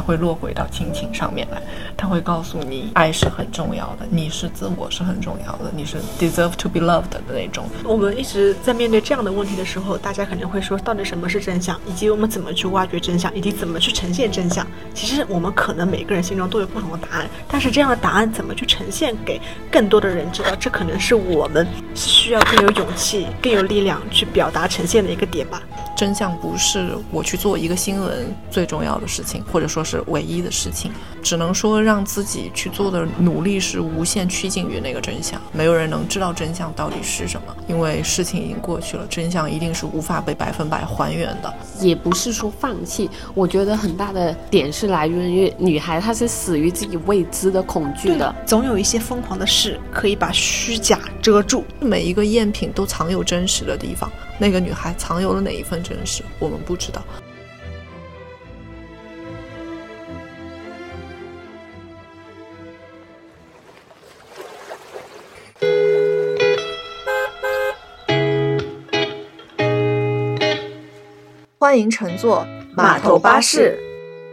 会落回到亲情上面来，他会告诉你，爱是很重要的，你是自我是很重要的，你是 deserve to be loved 的那种。我们一直在面对这样的问题的时候，大家可能会说，到底什么是真相，以及我们怎么去挖掘真相，以及怎么去呈现真相。其实我们可能每个人心中都有不同的答案，但是这样的答案怎么去呈现给更多的人知道，这可能是我们需要更有勇气、更有力量去表达呈现的一个点吧。真相不是我去做一个新闻最重要的事情，或者说是唯一的事情，只能说让自己去做的努力是无限趋近于那个真相。没有人能知道真相到底是什么，因为事情已经过去了，真相一定是无法被百分百还原的。也不是说放弃，我觉得很大的点是来源于女孩，她是死于自己未知的恐惧的。总有一些疯狂的事可以把虚假遮住，每一个赝品都藏有真实的地方。那个女孩藏有了哪一份真实，我们不知道。欢迎乘坐码头巴士，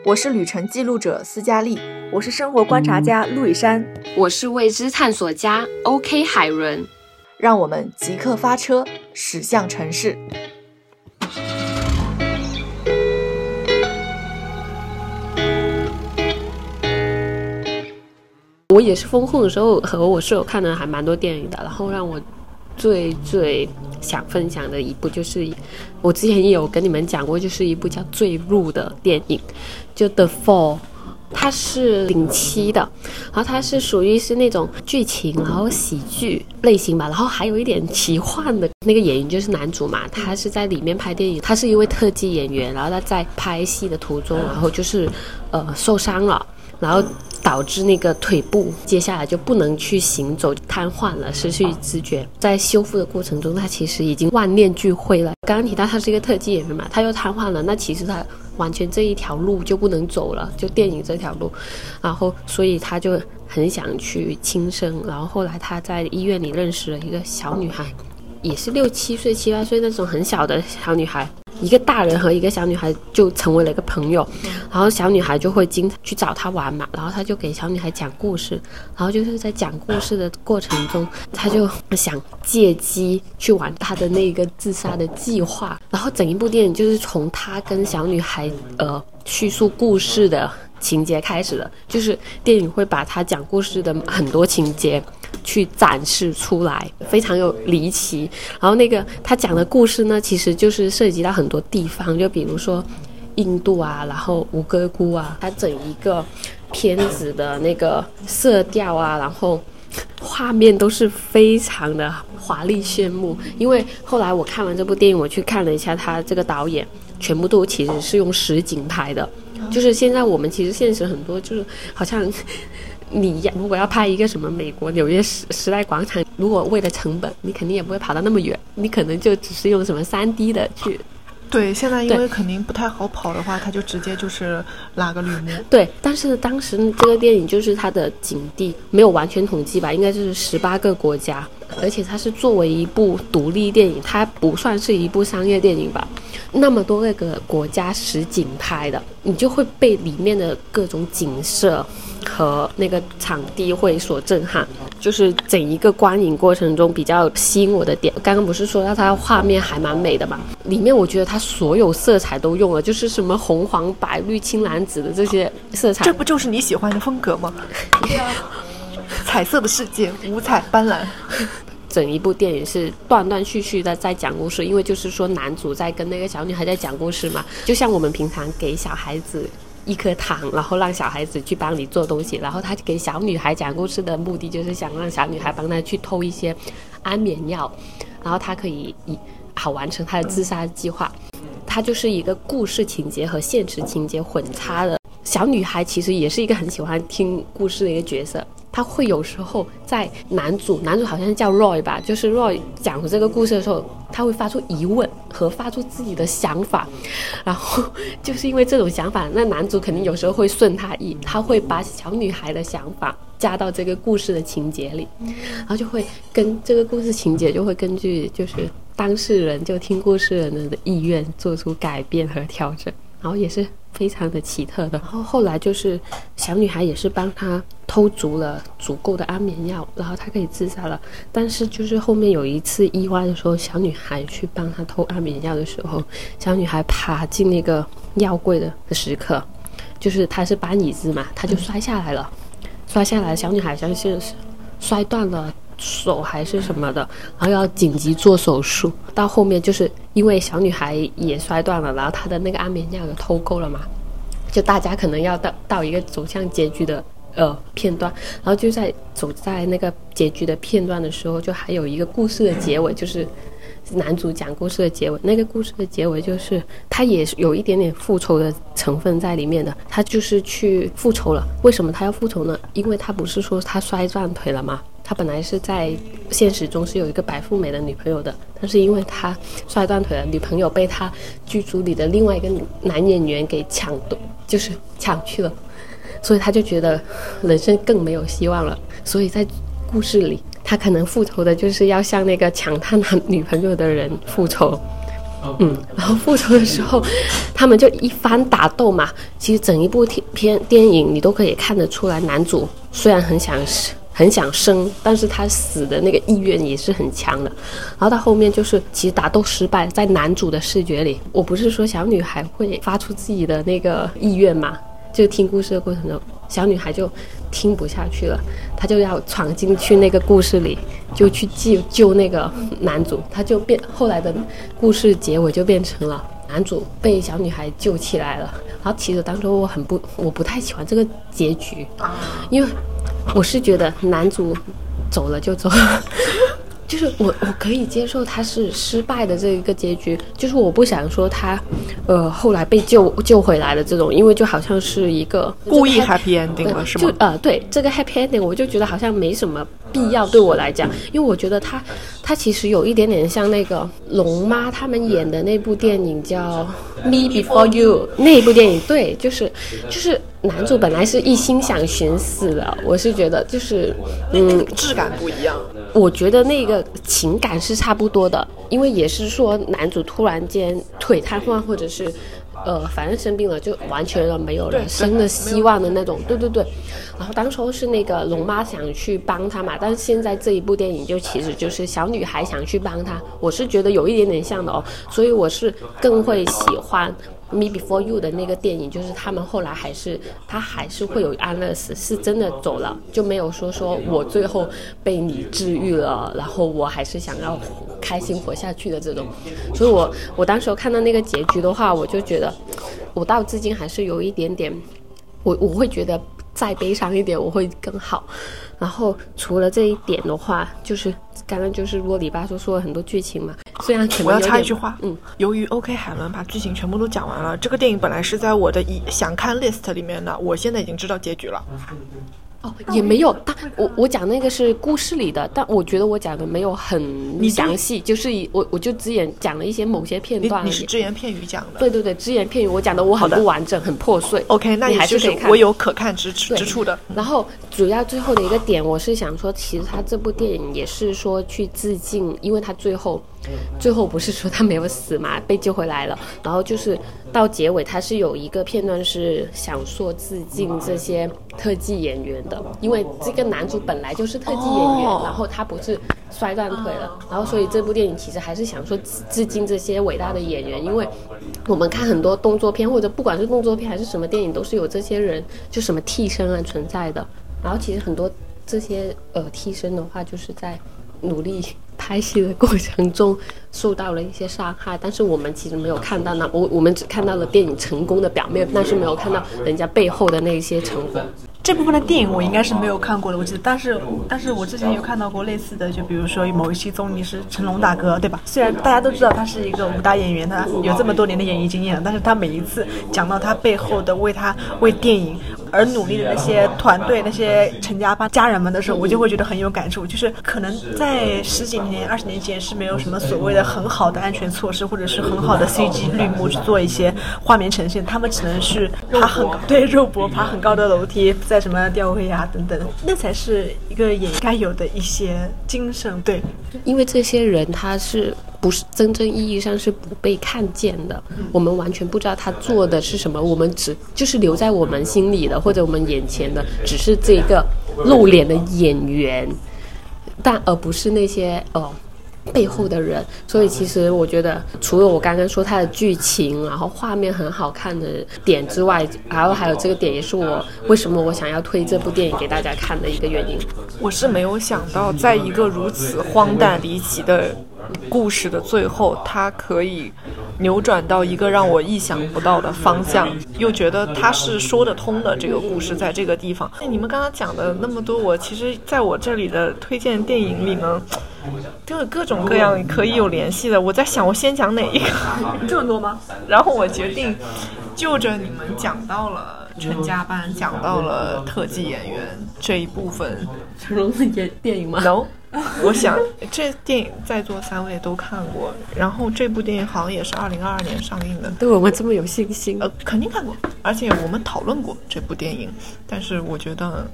我是旅程记录者斯嘉丽，我是生活观察家陆以山，我是未知探索家 OK 海伦。让我们即刻发车，驶向城市。我也是封控的时候和我室友看的还蛮多电影的，然后让我最最想分享的一部就是我之前也有跟你们讲过，就是一部叫《坠入》的电影，就《The Fall》。它是零七的，然后它是属于是那种剧情，然后喜剧类型吧，然后还有一点奇幻的。那个演员就是男主嘛，他是在里面拍电影，他是一位特技演员，然后他在拍戏的途中，然后就是呃受伤了，然后。导致那个腿部接下来就不能去行走，瘫痪了，失去知觉。在修复的过程中，他其实已经万念俱灰了。刚刚提到他是一个特技演员嘛，他又瘫痪了，那其实他完全这一条路就不能走了，就电影这条路。然后，所以他就很想去轻生。然后后来他在医院里认识了一个小女孩，也是六七岁、七八岁那种很小的小女孩。一个大人和一个小女孩就成为了一个朋友，然后小女孩就会经常去找他玩嘛，然后他就给小女孩讲故事，然后就是在讲故事的过程中，他就想借机去玩他的那个自杀的计划，然后整一部电影就是从他跟小女孩呃叙述故事的。情节开始了，就是电影会把他讲故事的很多情节去展示出来，非常有离奇。然后那个他讲的故事呢，其实就是涉及到很多地方，就比如说印度啊，然后吴哥窟啊，他整一个片子的那个色调啊，然后画面都是非常的华丽炫目。因为后来我看完这部电影，我去看了一下他这个导演，全部都其实是用实景拍的。就是现在，我们其实现实很多，就是好像你如果要拍一个什么美国纽约时时代广场，如果为了成本，你肯定也不会跑到那么远，你可能就只是用什么三 D 的去。对，现在因为肯定不太好跑的话，他就直接就是拉个绿幕。对，但是当时这个电影就是它的景地没有完全统计吧，应该就是十八个国家，而且它是作为一部独立电影，它不算是一部商业电影吧。那么多个国家实景拍的，你就会被里面的各种景色。和那个场地会所震撼，就是整一个观影过程中比较吸引我的点。刚刚不是说到它画面还蛮美的嘛？里面我觉得它所有色彩都用了，就是什么红黄白绿青蓝紫的这些色彩。这不就是你喜欢的风格吗？彩色的世界，五彩斑斓。整一部电影是断断续续的在讲故事，因为就是说男主在跟那个小女孩在讲故事嘛，就像我们平常给小孩子。一颗糖，然后让小孩子去帮你做东西，然后他给小女孩讲故事的目的就是想让小女孩帮他去偷一些安眠药，然后他可以以好完成他的自杀计划。他就是一个故事情节和现实情节混插的小女孩，其实也是一个很喜欢听故事的一个角色。他会有时候在男主，男主好像叫 Roy 吧，就是 Roy 讲这个故事的时候，他会发出疑问和发出自己的想法，然后就是因为这种想法，那男主肯定有时候会顺他意，他会把小女孩的想法加到这个故事的情节里，然后就会跟这个故事情节就会根据就是当事人就听故事人的意愿做出改变和调整，然后也是。非常的奇特的。然后后来就是小女孩也是帮他偷足了足够的安眠药，然后他可以自杀了。但是就是后面有一次意外的时候，小女孩去帮他偷安眠药的时候，小女孩爬进那个药柜的的时刻，就是她是搬椅子嘛，她就摔下来了，摔下来，小女孩像是摔断了。手还是什么的，然后要紧急做手术。到后面就是因为小女孩也摔断了，然后她的那个安眠药也偷够了嘛，就大家可能要到到一个走向结局的呃片段，然后就在走在那个结局的片段的时候，就还有一个故事的结尾，就是男主讲故事的结尾。那个故事的结尾就是他也是有一点点复仇的成分在里面的，他就是去复仇了。为什么他要复仇呢？因为他不是说他摔断腿了吗？他本来是在现实中是有一个白富美的女朋友的，但是因为他摔断腿了，女朋友被他剧组里的另外一个男演员给抢夺，就是抢去了，所以他就觉得人生更没有希望了。所以在故事里，他可能复仇的就是要向那个抢他男女朋友的人复仇。嗯，然后复仇的时候，他们就一番打斗嘛。其实整一部片电影你都可以看得出来，男主虽然很想很想生，但是他死的那个意愿也是很强的。然后到后面就是，其实打斗失败，在男主的视觉里，我不是说小女孩会发出自己的那个意愿嘛？就听故事的过程中，小女孩就听不下去了，他就要闯进去那个故事里，就去救救那个男主。他就变后来的故事结尾就变成了男主被小女孩救起来了。然后其实当初我很不，我不太喜欢这个结局，因为。我是觉得男主走了就走了，就是我我可以接受他是失败的这一个结局，就是我不想说他，呃，后来被救救回来的这种，因为就好像是一个故意 happy ending 了，是吗？就呃，对这个 happy ending，我就觉得好像没什么必要对我来讲，因为我觉得他他其实有一点点像那个龙妈他们演的那部电影叫《Me Before You》那一部电影，对，就是就是。男主本来是一心想寻死的，我是觉得就是，嗯，质感不一样。我觉得那个情感是差不多的，因为也是说男主突然间腿瘫痪，或者是，呃，反正生病了，就完全了没有了生的希望的那种。对对对。然后当初是那个龙妈想去帮他嘛，但是现在这一部电影就其实就是小女孩想去帮他，我是觉得有一点点像的哦，所以我是更会喜欢。Me Before You 的那个电影，就是他们后来还是他还是会有安乐死，是真的走了，就没有说说我最后被你治愈了，然后我还是想要开心活下去的这种。所以我我当时看到那个结局的话，我就觉得我到至今还是有一点点，我我会觉得再悲伤一点我会更好。然后除了这一点的话，就是刚刚就是啰里吧嗦说了很多剧情嘛。虽然我要插一句话，嗯，由于 OK 海伦把剧情全部都讲完了，这个电影本来是在我的一想看 list 里面的，我现在已经知道结局了。哦，也没有，但我我讲那个是故事里的，但我觉得我讲的没有很详细，就是以我我就只言讲了一些某些片段。你是只言片语讲的？对对对，只言片语，我讲的我很不完整，很破碎。OK，那你还是可以看，我有可看之处之处的。然后主要最后的一个点，我是想说，其实他这部电影也是说去致敬，因为他最后。最后不是说他没有死嘛，被救回来了。然后就是到结尾，他是有一个片段是想说致敬这些特技演员的，因为这个男主本来就是特技演员，然后他不是摔断腿了，然后所以这部电影其实还是想说致敬这些伟大的演员，因为我们看很多动作片或者不管是动作片还是什么电影，都是有这些人就什么替身啊存在的。然后其实很多这些呃替身的话，就是在努力。拍戏的过程中受到了一些伤害，但是我们其实没有看到那我我们只看到了电影成功的表面，但是没有看到人家背后的那些成果。这部分的电影我应该是没有看过的，我记得，但是但是我之前有看到过类似的，就比如说某一期综艺是成龙大哥，对吧？虽然大家都知道他是一个武打演员，他有这么多年的演艺经验，但是他每一次讲到他背后的为他为电影而努力的那些团队、那些陈家班家人们的时候，我就会觉得很有感触。就是可能在十几年、二十年前是没有什么所谓的很好的安全措施，或者是很好的 CG 绿幕去做一些画面呈现，他们只能是爬很，对肉搏爬很高的楼梯在。什么吊威亚等等，那才是一个演该有的一些精神。对，因为这些人他是。不是真正意义上是不被看见的，我们完全不知道他做的是什么，我们只就是留在我们心里的或者我们眼前的，只是这个露脸的演员，但而不是那些哦。背后的人，所以其实我觉得，除了我刚刚说它的剧情，然后画面很好看的点之外，然后还有这个点也是我为什么我想要推这部电影给大家看的一个原因。我是没有想到，在一个如此荒诞离奇的故事的最后，它可以扭转到一个让我意想不到的方向，又觉得它是说得通的。这个故事在这个地方，你们刚刚讲的那么多，我其实在我这里的推荐电影里呢。就有各种各样可以有联系的，我在想我先讲哪一个？这么多吗？然后我决定就着你们讲到了成家班，讲到了特技演员这一部分，成龙的演电影吗？No，我想 这电影在座三位都看过，然后这部电影好像也是二零二二年上映的，对我们这么有信心？呃，肯定看过，而且我们讨论过这部电影，但是我觉得。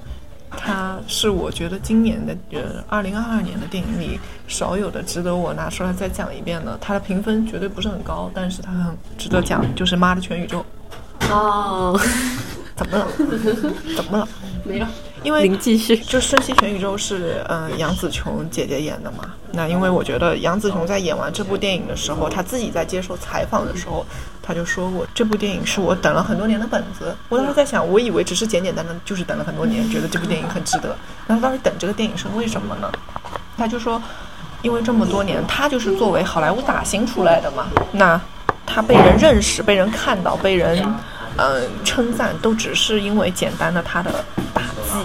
它是我觉得今年的呃二零二二年的电影里少有的值得我拿出来再讲一遍的。它的评分绝对不是很高，但是它很值得讲，就是《妈的全宇宙》。哦，怎么了？怎么了？没有。因为您继续，就《瞬息全宇宙》是嗯杨紫琼姐姐演的嘛？那因为我觉得杨紫琼在演完这部电影的时候，她自己在接受采访的时候，她就说过这部电影是我等了很多年的本子。我当时在想，我以为只是简简单单就是等了很多年，觉得这部电影很值得。那她当时等这个电影是为什么呢？她就说，因为这么多年，她就是作为好莱坞打星出来的嘛。那她被人认识、被人看到、被人嗯称赞，都只是因为简单的他的打击。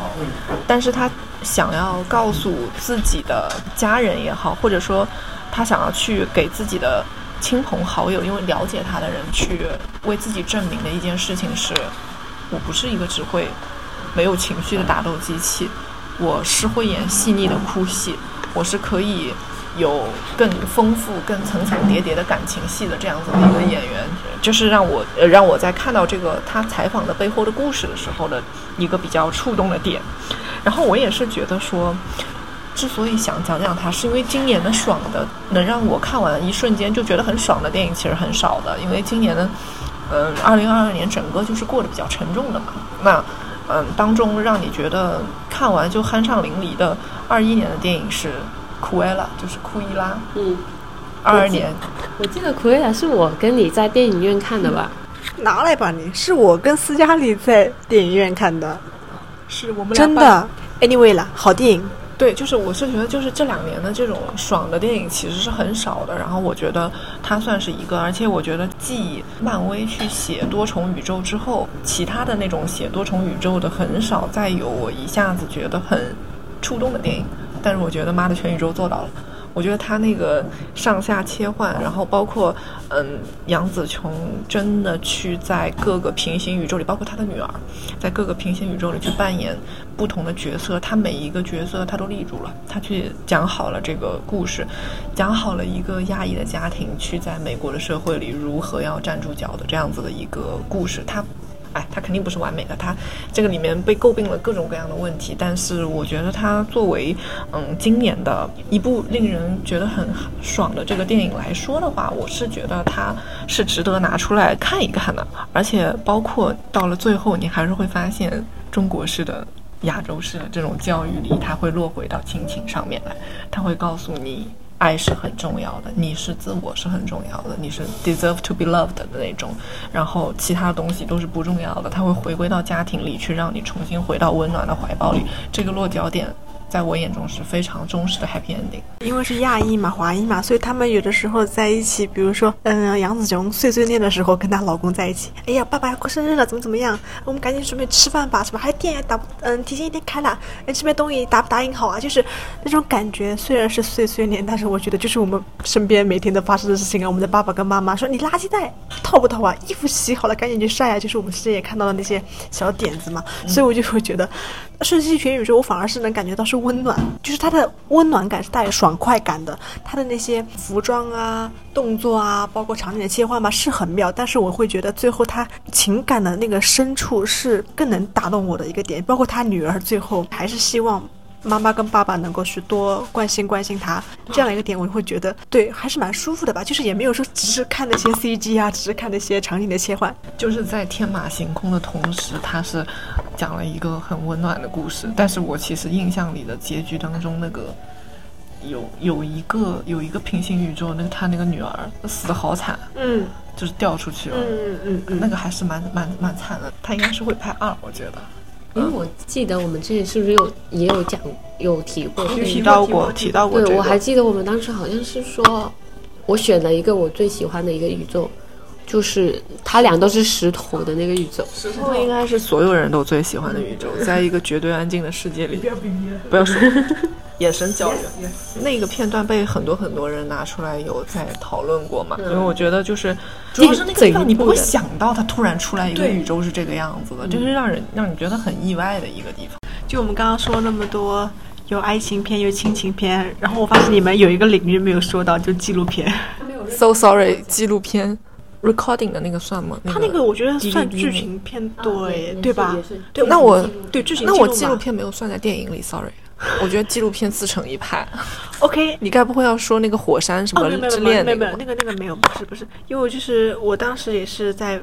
但是他想要告诉自己的家人也好，或者说他想要去给自己的亲朋好友，因为了解他的人去为自己证明的一件事情是：我不是一个只会没有情绪的打斗机器，我是会演细腻的哭戏，我是可以有更丰富、更层层叠叠的感情戏的这样子的一个演员。就是让我呃让我在看到这个他采访的背后的故事的时候的一个比较触动的点，然后我也是觉得说，之所以想讲讲他，是因为今年的爽的能让我看完一瞬间就觉得很爽的电影其实很少的，因为今年的嗯二零二二年整个就是过得比较沉重的嘛，那嗯当中让你觉得看完就酣畅淋漓的二一年的电影是库埃拉，就是库伊拉，嗯。二二年，我记得《苦力亚》是我跟你在电影院看的吧？拿来吧，你是我跟斯嘉丽在电影院看的，是我们真的。Anyway 啦，好电影。对，就是我是觉得，就是这两年的这种爽的电影其实是很少的。然后我觉得它算是一个，而且我觉得继漫威去写多重宇宙之后，其他的那种写多重宇宙的很少再有我一下子觉得很触动的电影。但是我觉得《妈的全宇宙》做到了。我觉得他那个上下切换，然后包括嗯，杨紫琼真的去在各个平行宇宙里，包括他的女儿，在各个平行宇宙里去扮演不同的角色，他每一个角色他都立住了，他去讲好了这个故事，讲好了一个亚裔的家庭去在美国的社会里如何要站住脚的这样子的一个故事，他。哎，它肯定不是完美的，它这个里面被诟病了各种各样的问题。但是我觉得它作为嗯今年的一部令人觉得很爽的这个电影来说的话，我是觉得它是值得拿出来看一看的。而且包括到了最后，你还是会发现中国式的、亚洲式的这种教育里，它会落回到亲情上面来，它会告诉你。爱是很重要的，你是自我是很重要的，你是 deserve to be loved 的那种，然后其他东西都是不重要的，它会回归到家庭里去，让你重新回到温暖的怀抱里，这个落脚点。在我眼中是非常忠实的 happy ending，因为是亚裔嘛，华裔嘛，所以他们有的时候在一起，比如说，嗯，杨紫琼碎碎念的时候跟她老公在一起，哎呀，爸爸要过生日了，怎么怎么样，我们赶紧准备吃饭吧，是吧？还店也打嗯，提前一天开了，哎，这边东西打不答应好啊？就是那种感觉，虽然是碎碎念，但是我觉得就是我们身边每天都发生的事情啊。我们的爸爸跟妈妈说，你垃圾袋套不套啊？衣服洗好了，赶紧去晒啊！就是我们之前也看到的那些小点子嘛，所以我就会觉得。瞬息全宇宙，我反而是能感觉到是温暖，就是它的温暖感是带爽快感的。它的那些服装啊、动作啊，包括场景的切换吧，是很妙。但是我会觉得最后他情感的那个深处是更能打动我的一个点。包括他女儿最后还是希望妈妈跟爸爸能够去多关心关心他，这样一个点，我会觉得对，还是蛮舒服的吧。就是也没有说只是看那些 CG 啊，只是看那些场景的切换。就是在天马行空的同时，它是讲了一个很温暖的故事。但是我其实印象里的结局当中，那个有有一个有一个平行宇宙，那个他那个女儿死的好惨，嗯就是掉出去了，嗯嗯嗯那个还是蛮蛮蛮惨的。他应该是会拍二，我觉得。因为我记得我们之前是不是有也有讲有提过就提到过提到过这对，个。我还记得我们当时好像是说，我选了一个我最喜欢的一个宇宙，就是它俩都是石头的那个宇宙。石头应该是所有人都最喜欢的宇宙，在一个绝对安静的世界里，不要不要说眼神交流。那个片段被很多很多人拿出来有在讨论过嘛？因为我觉得就是，主要是那个地方你不会想到它突然出来一个宇宙是这个样子的，就是让人让你觉得很意外的一个地方。就我们刚刚说那么多，有爱情片，有亲情片，然后我发现你们有一个领域没有说到，就纪录片。So sorry，纪录片 recording 的那个算吗？他那个我觉得算剧情片，对对吧？对，那我对剧情那我纪录片没有算在电影里，sorry。我觉得纪录片自成一派。OK，你该不会要说那个火山什哦，么之没有没有没有恋那个？那个那个没有，不是不是，因为我就是我当时也是在。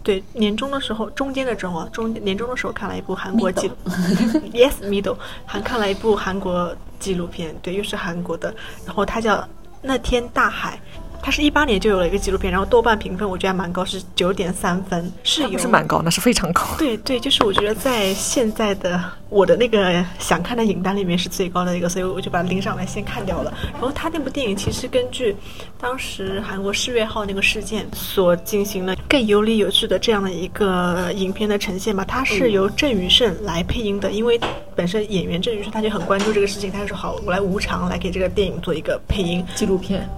对年终的时候，中间的时候啊，中年终的时候看了一部韩国纪录，Yes Middle，还看了一部韩国纪录片，对，又是韩国的，然后它叫《那天大海》，它是一八年就有了一个纪录片，然后豆瓣评分我觉得还蛮高，是九点三分，是有不是蛮高，那是非常高。对 对，就是我觉得在现在的我的那个想看的影单里面是最高的一个，所以我就把它拎上来先看掉了。然后他那部电影其实根据当时韩国世越号那个事件所进行了更有理有据的这样的一个影片的呈现吧。它是由郑宇盛来配音的，因为本身演员郑宇盛他就很关注这个事情，他就说好，我来无偿来给这个电影做一个配音。纪录片，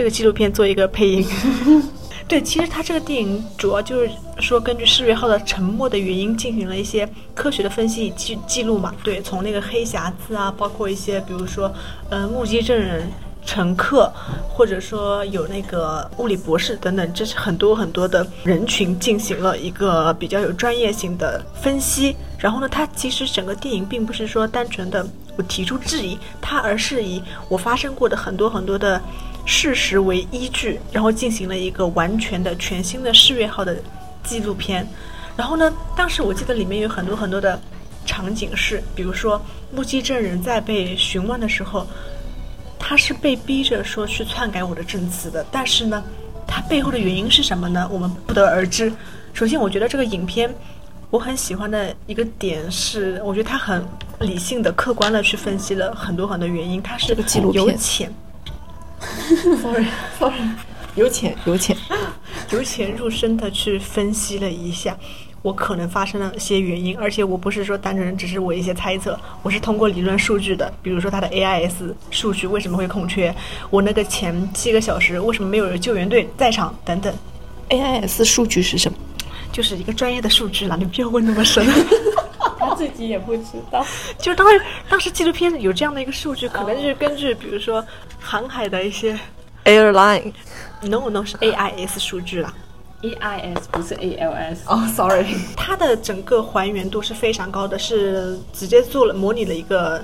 这个纪录片做一个配音。对，其实它这个电影主要就是说，根据世越号的沉没的原因进行了一些科学的分析记记录嘛。对，从那个黑匣子啊，包括一些比如说，呃，目击证人、乘客，或者说有那个物理博士等等，这是很多很多的人群进行了一个比较有专业性的分析。然后呢，它其实整个电影并不是说单纯的我提出质疑，它而是以我发生过的很多很多的事实为依据，然后进行了一个完全的全新的世越号的纪录片。然后呢，当时我记得里面有很多很多的场景是，比如说目击证人在被询问的时候，他是被逼着说去篡改我的证词的，但是呢，他背后的原因是什么呢？我们不得而知。首先，我觉得这个影片我很喜欢的一个点是，我觉得他很理性的、客观的去分析了很多很多原因，它是这个纪录片由浅 sorry sorry，由浅由浅。由浅入深的去分析了一下。我可能发生了些原因，而且我不是说单纯只是我一些猜测，我是通过理论数据的，比如说它的 AIS 数据为什么会空缺，我那个前七个小时为什么没有救援队在场等等，AIS 数据是什么？就是一个专业的数据啦，你不要问那么深。他自己也不知道。就当时当时纪录片有这样的一个数据，可能就是根据比如说航海的一些 Airline。no no 是 AIS 数据啦，AIS 不是 ALS。哦、s o r r y 它的整个还原度是非常高的，是直接做了模拟了一个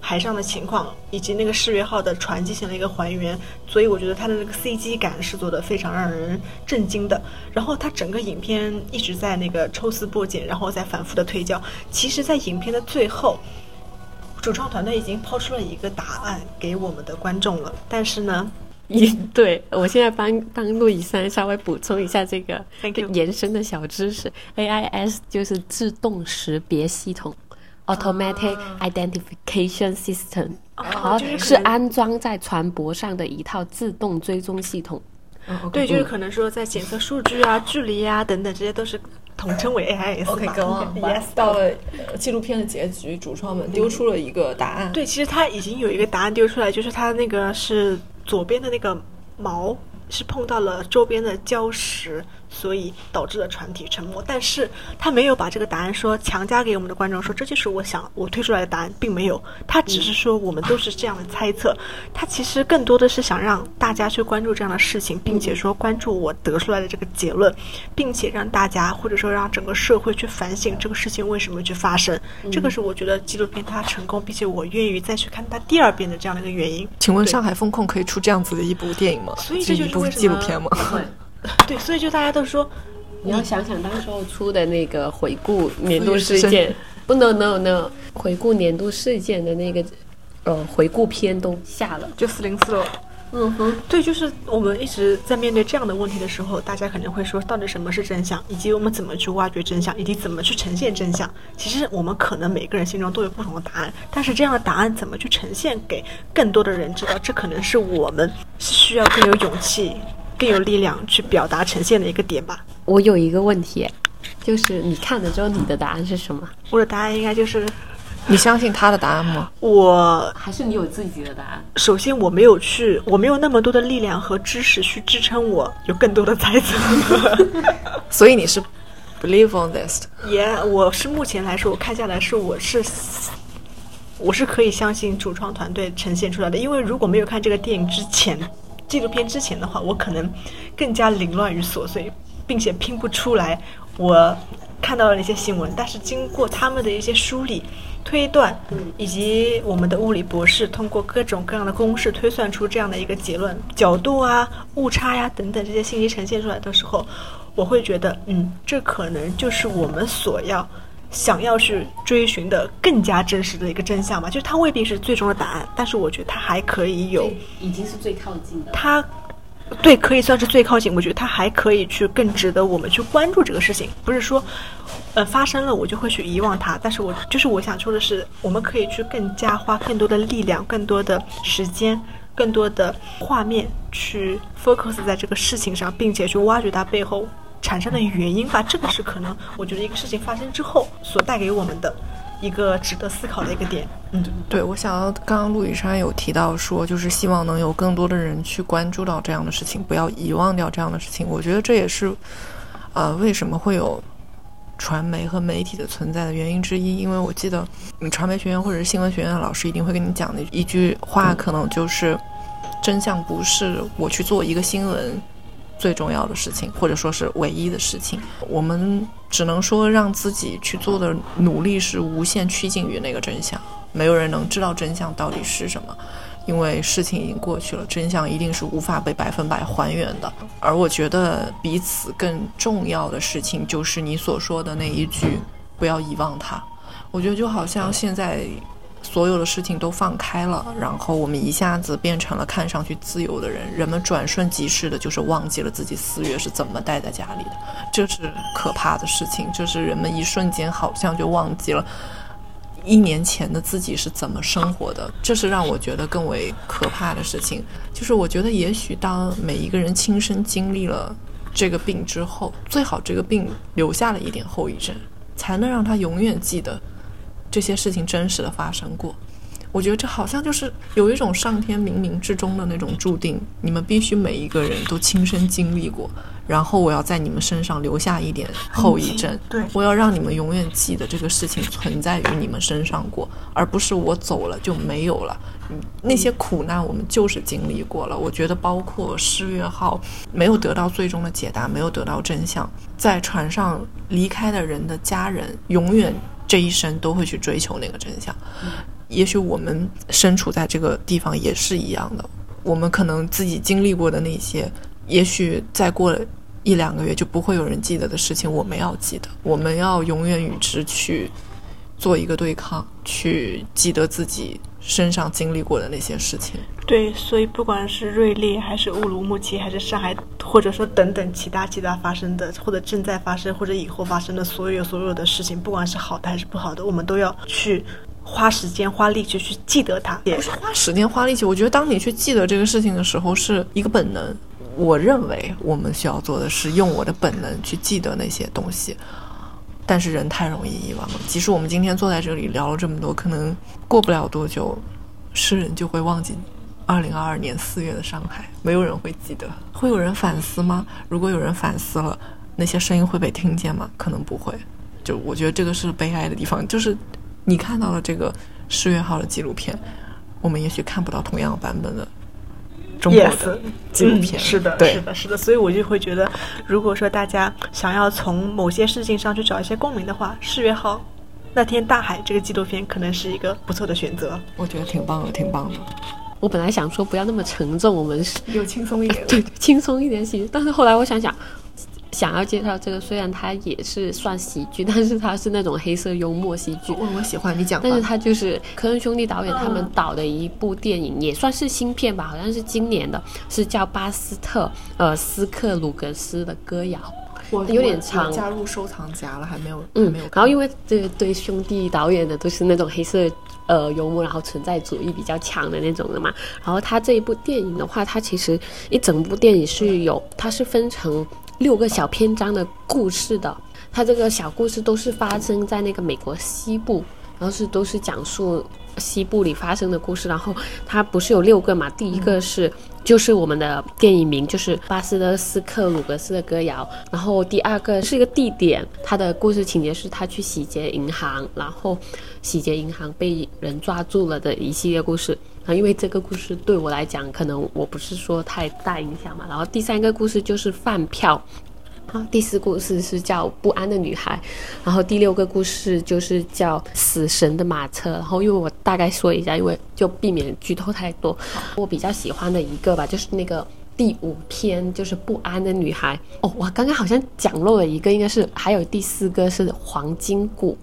海上的情况，以及那个世越号的船进行了一个还原，所以我觉得它的那个 CG 感是做的非常让人震惊的。然后它整个影片一直在那个抽丝剥茧，然后再反复的推敲。其实，在影片的最后，主创团队已经抛出了一个答案给我们的观众了，但是呢，一对我现在帮帮路易三稍微补充一下这个延伸的小知识，AIS 就是自动识别系统。Automatic Identification System，、好就是是安装在船舶上的一套自动追踪系统。对，就是可能说在检测数据啊、距离啊等等，这些都是统称为 AIS 吧。OK，go on。Yes，到了呃纪录片的结局，主创们丢出了一个答案。对，其实他已经有一个答案丢出来，就是他那个是左边的那个锚是碰到了周边的礁石，所以导致了船体沉没。但是他没有把这个答案说强加给我们的观众，说这就是我想我推出来的答案，并没有。他只是说我们都是这样的猜测。他其实更多的是想让大家去关注这样的事情，并且说关注我得出来的这个结论，并且让大家或者说让整个社会去反省这个事情为什么去发生。这个是我觉得纪录片它成功，并且我愿意再去看它第二遍的这样的一个原因。请问上海风控可以出这样子的一部电影吗？所以这就是一部为什么纪录片吗？对，所以就大家都说，你要想想当时候出的那个回顾年度事件，不，no no no，回顾年度事件的那个呃回顾片都下了，就四零四了。嗯哼，对，就是我们一直在面对这样的问题的时候，大家可能会说，到底什么是真相，以及我们怎么去挖掘真相，以及怎么去呈现真相。其实我们可能每个人心中都有不同的答案，但是这样的答案怎么去呈现给更多的人知道，这可能是我们是需要更有勇气、更有力量去表达呈现的一个点吧。我有一个问题，就是你看了之后，你的答案是什么？我的答案应该就是，你相信他的答案吗？我还是你有自己的答案？首先我没有去，我没有那么多的力量和知识去支撑我有更多的猜测。所以你是 believe on this 的也我是目前来说，我看下来是我是我是可以相信主创团队呈现出来的，因为如果没有看这个电影之前，纪录片之前的话，我可能更加凌乱与琐碎，并且拼不出来我看到的那些新闻。但是经过他们的一些梳理、推断，以及我们的物理博士通过各种各样的公式推算出这样的一个结论，角度啊、误差呀、等等这些信息呈现出来的时候，我会觉得，嗯，这可能就是我们所要。想要去追寻的更加真实的一个真相吧，就是它未必是最终的答案，但是我觉得它还可以有，已经是最靠近的。它对可以算是最靠近，我觉得它还可以去更值得我们去关注这个事情，不是说，呃发生了我就会去遗忘它，但是我就是我想说的是，我们可以去更加花更多的力量、更多的时间、更多的画面去 focus 在这个事情上，并且去挖掘它背后。产生的原因吧，这个是可能我觉得一个事情发生之后所带给我们的一个值得思考的一个点。嗯，对，我想要刚刚陆羽山有提到说，就是希望能有更多的人去关注到这样的事情，不要遗忘掉这样的事情。我觉得这也是，呃，为什么会有传媒和媒体的存在的原因之一。因为我记得，你传媒学院或者是新闻学院的老师一定会跟你讲的一句话，可能就是真相不是我去做一个新闻。最重要的事情，或者说是唯一的事情，我们只能说让自己去做的努力是无限趋近于那个真相。没有人能知道真相到底是什么，因为事情已经过去了，真相一定是无法被百分百还原的。而我觉得，彼此更重要的事情就是你所说的那一句“不要遗忘它”。我觉得就好像现在。所有的事情都放开了，然后我们一下子变成了看上去自由的人。人们转瞬即逝的，就是忘记了自己四月是怎么待在家里的，这是可怕的事情。就是人们一瞬间好像就忘记了一年前的自己是怎么生活的，这是让我觉得更为可怕的事情。就是我觉得，也许当每一个人亲身经历了这个病之后，最好这个病留下了一点后遗症，才能让他永远记得。这些事情真实的发生过，我觉得这好像就是有一种上天冥冥之中的那种注定，你们必须每一个人都亲身经历过，然后我要在你们身上留下一点后遗症，对我要让你们永远记得这个事情存在于你们身上过，而不是我走了就没有了。那些苦难我们就是经历过了，我觉得包括失月号没有得到最终的解答，没有得到真相，在船上离开的人的家人永远。这一生都会去追求那个真相，也许我们身处在这个地方也是一样的。我们可能自己经历过的那些，也许再过一两个月就不会有人记得的事情，我们要记得，我们要永远与之去做一个对抗，去记得自己身上经历过的那些事情。对，所以不管是瑞丽，还是乌鲁木齐，还是上海，或者说等等其他其他发生的，或者正在发生，或者以后发生的所有所有的事情，不管是好的还是不好的，我们都要去花时间、花力气去记得它。不是花时间、花力气，我觉得当你去记得这个事情的时候，是一个本能。我认为我们需要做的是用我的本能去记得那些东西，但是人太容易遗忘了。即使我们今天坐在这里聊了这么多，可能过不了多久，世人就会忘记。二零二二年四月的上海，没有人会记得，会有人反思吗？如果有人反思了，那些声音会被听见吗？可能不会。就我觉得这个是悲哀的地方，就是你看到了这个十月号的纪录片，我们也许看不到同样版本的中国的纪录片。嗯、是的，是的，是的。所以我就会觉得，如果说大家想要从某些事情上去找一些共鸣的话，十月号那天大海这个纪录片可能是一个不错的选择。我觉得挺棒的，挺棒的。我本来想说不要那么沉重，我们是就轻松一点，对，轻松一点行。但是后来我想想。想要介绍这个，虽然它也是算喜剧，但是它是那种黑色幽默喜剧。我我喜欢你讲，但是它就是科恩兄弟导演他们导的一部电影，也算是新片吧，好像是今年的，是叫巴斯特呃斯克鲁格斯的歌谣，我有点长，加入收藏夹了，还没有，嗯，没有。然后因为这对兄弟导演的都是那种黑色呃幽默，然后存在主义比较强的那种的嘛。然后他这一部电影的话，它其实一整部电影是有，它是分成。六个小篇章的故事的，它这个小故事都是发生在那个美国西部，然后是都是讲述西部里发生的故事。然后它不是有六个嘛？第一个是就是我们的电影名，就是巴斯德斯克鲁格斯的歌谣。然后第二个是一个地点，它的故事情节是他去洗劫银行，然后洗劫银行被人抓住了的一系列故事。啊，因为这个故事对我来讲，可能我不是说太大影响嘛。然后第三个故事就是饭票，好，第四故事是叫不安的女孩，然后第六个故事就是叫死神的马车。然后因为我大概说一下，因为就避免剧透太多。我比较喜欢的一个吧，就是那个第五篇，就是不安的女孩。哦，我刚刚好像讲漏了一个，应该是还有第四个是黄金谷。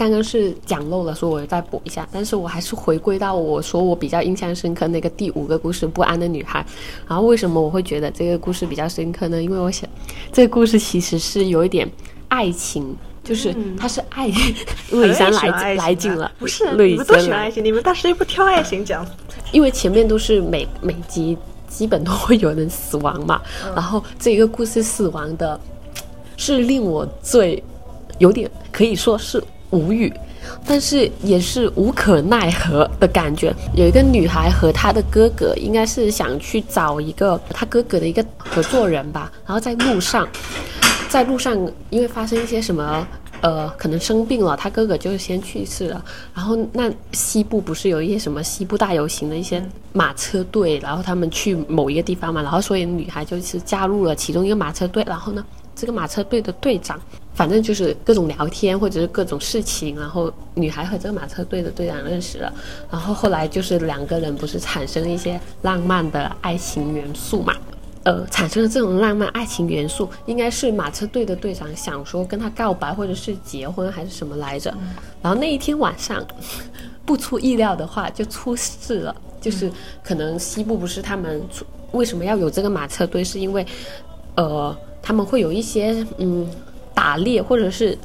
刚刚是讲漏了，所以我再补一下，但是我还是回归到我说我比较印象深刻那个第五个故事《不安的女孩》。然后为什么我会觉得这个故事比较深刻呢？因为我想，这个故事其实是有一点爱情，就是它是爱。陆以山来来劲了，不是？陆以你们都喜欢爱情，你们当时又不挑爱情讲。因为前面都是每每集基本都会有人死亡嘛，然后这一个故事死亡的，是令我最有点可以说是。无语，但是也是无可奈何的感觉。有一个女孩和她的哥哥，应该是想去找一个她哥哥的一个合作人吧。然后在路上，在路上因为发生一些什么，呃，可能生病了，他哥哥就先去世了。然后那西部不是有一些什么西部大游行的一些马车队，然后他们去某一个地方嘛，然后所以女孩就是加入了其中一个马车队。然后呢，这个马车队的队长。反正就是各种聊天，或者是各种事情，然后女孩和这个马车队的队长认识了，然后后来就是两个人不是产生了一些浪漫的爱情元素嘛？呃，产生了这种浪漫爱情元素，应该是马车队的队长想说跟他告白，或者是结婚还是什么来着？然后那一天晚上，不出意料的话就出事了，就是可能西部不是他们为什么要有这个马车队，是因为呃他们会有一些嗯。打猎或者是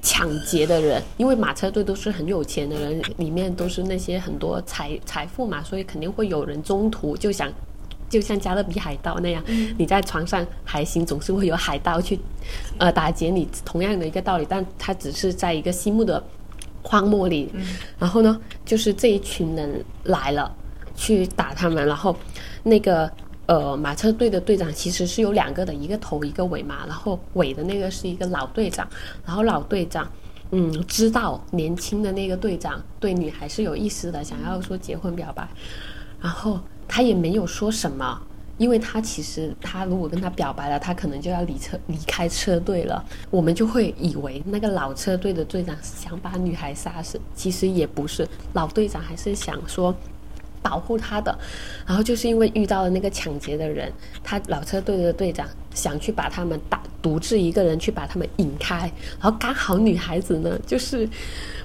抢劫的人，因为马车队都是很有钱的人，里面都是那些很多财财富嘛，所以肯定会有人中途就想，就像加勒比海盗那样，你在船上海行，总是会有海盗去，呃，打劫你。同样的一个道理，但他只是在一个西木的荒漠里，然后呢，就是这一群人来了，去打他们，然后那个。呃，马车队的队长其实是有两个的，一个头一个尾嘛。然后尾的那个是一个老队长，然后老队长，嗯，知道年轻的那个队长对女孩是有意思的，想要说结婚表白，然后他也没有说什么，因为他其实他如果跟他表白了，他可能就要离车离开车队了。我们就会以为那个老车队的队长想把女孩杀死，其实也不是，老队长还是想说。保护他的，然后就是因为遇到了那个抢劫的人，他老车队的队长想去把他们打，独自一个人去把他们引开，然后刚好女孩子呢，就是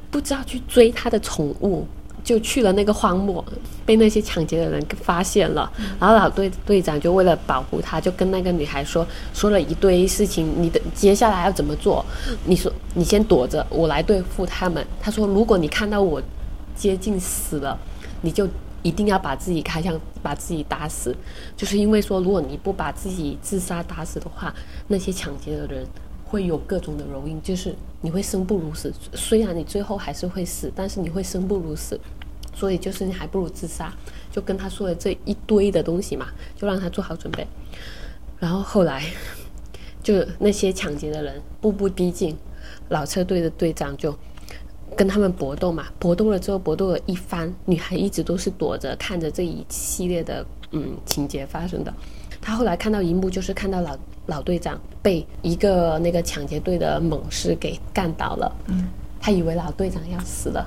不知道去追他的宠物，就去了那个荒漠，被那些抢劫的人发现了，然后老队队长就为了保护他，就跟那个女孩说说了一堆事情，你的接下来要怎么做？你说你先躲着，我来对付他们。他说如果你看到我接近死了，你就。一定要把自己开枪，把自己打死，就是因为说，如果你不把自己自杀打死的话，那些抢劫的人会有各种的蹂躏，就是你会生不如死。虽然你最后还是会死，但是你会生不如死，所以就是你还不如自杀。就跟他说的这一堆的东西嘛，就让他做好准备。然后后来就那些抢劫的人步步逼近，老车队的队长就跟他们搏斗嘛，搏斗了之后，搏斗了一番，女孩一直都是躲着看着这一系列的嗯情节发生的。她后来看到一幕，就是看到老老队长被一个那个抢劫队的猛士给干倒了，嗯，她以为老队长要死了，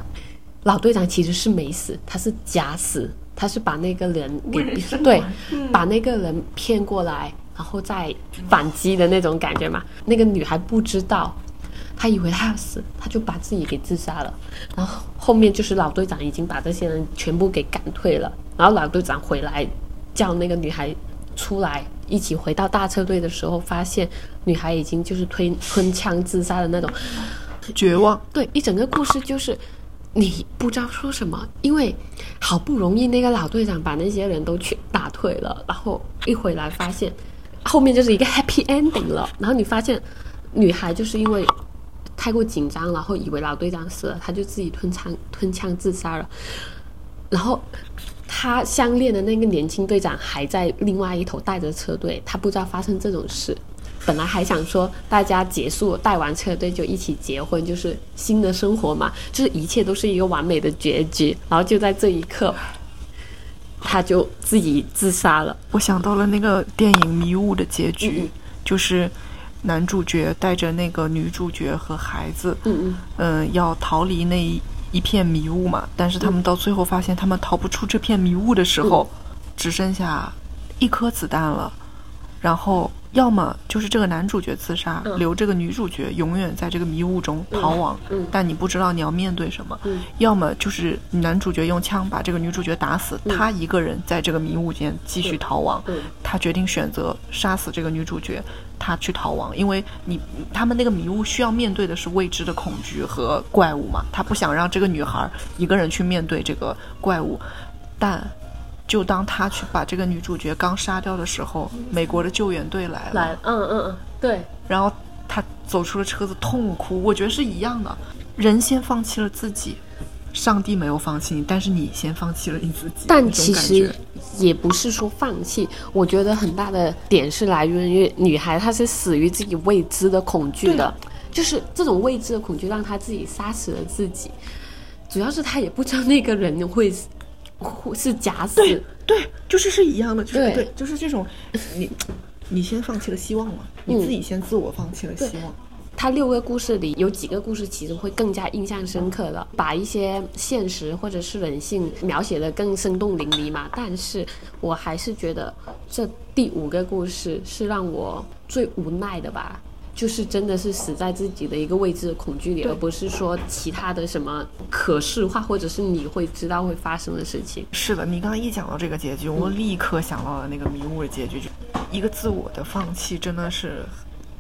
老队长其实是没死，他是假死，他是把那个人给 对，把那个人骗过来，然后再反击的那种感觉嘛。那个女孩不知道，她以为他要死，他就把自己给自杀了。然后后面就是老队长已经把这些人全部给赶退了，然后老队长回来叫那个女孩出来一起回到大车队的时候，发现女孩已经就是吞吞枪自杀的那种。绝望。对，一整个故事就是你不知道说什么，因为好不容易那个老队长把那些人都去打退了，然后一回来发现后面就是一个 happy ending 了，然后你发现女孩就是因为太过紧张，然后以为老队长死了，他就自己吞枪吞枪自杀了，然后。他相恋的那个年轻队长还在另外一头带着车队，他不知道发生这种事。本来还想说大家结束带完车队就一起结婚，就是新的生活嘛，就是一切都是一个完美的结局。然后就在这一刻，他就自己自杀了。我想到了那个电影《迷雾》的结局，就是男主角带着那个女主角和孩子，嗯要逃离那一一片迷雾嘛。但是他们到最后发现，他们逃不出这片迷雾的时候，只剩下一颗子弹了。然后，要么就是这个男主角自杀，留这个女主角永远在这个迷雾中逃亡。嗯但你不知道你要面对什么。嗯要么就是男主角用枪把这个女主角打死，他一个人在这个迷雾间继续逃亡。嗯他决定选择杀死这个女主角，他去逃亡，因为你他们那个迷雾需要面对的是未知的恐惧和怪物嘛，他不想让这个女孩一个人去面对这个怪物，但。就当他去把这个女主角刚杀掉的时候，美国的救援队来了，来，嗯嗯嗯，对，然后他走出了车子，痛哭。我觉得是一样的，人先放弃了自己，上帝没有放弃你，但是你先放弃了你自己。但其实也不是说放弃，我觉得很大的点是来源于女孩，她是死于自己未知的恐惧的，就是这种未知的恐惧让她自己杀死了自己。主要是她也不知道那个人会死会是假死，对对，就是是一样的，就是对对，就是这种，你你先放弃了希望嘛，你自己先自我放弃了希望。他六个故事里有几个故事其实会更加印象深刻的，把一些现实或者是人性描写的更生动淋漓嘛。但是我还是觉得这第五个故事是让我最无奈的吧。就是真的是死在自己的一个未知的恐惧里，而不是说其他的什么可视化，或者是你会知道会发生的事情。是的，你刚刚一讲到这个结局，我立刻想到了那个迷雾的结局，就一个自我的放弃，真的是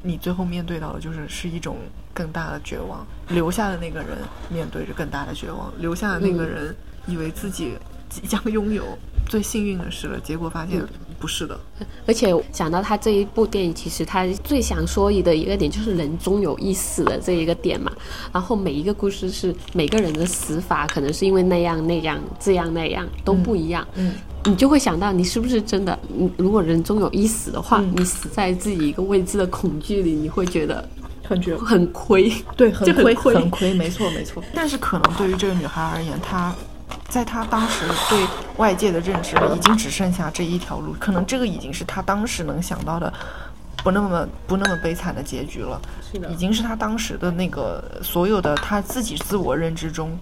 你最后面对到的就是是一种更大的绝望，留下的那个人面对着更大的绝望，留下的那个人以为自己即将拥有最幸运的事了，结果发现不是的。而且讲到他这一部电影，其实他最想说的一个点就是人终有一死的这一个点嘛。然后每一个故事是每个人的死法，可能是因为那样那样这样那样都不一样。嗯，你就会想到你是不是真的？你如果人终有一死的话，嗯你死在自己一个未知的恐惧里，你会觉得很绝望。很亏。对，很，亏很亏，没错，没错。但是可能对于这个女孩而言，她在他当时对外界的认知里，已经只剩下这一条路，可能这个已经是他当时能想到的。不那么不那么悲惨的结局了，是的已经是他当时的那个所有的他自己自我认知中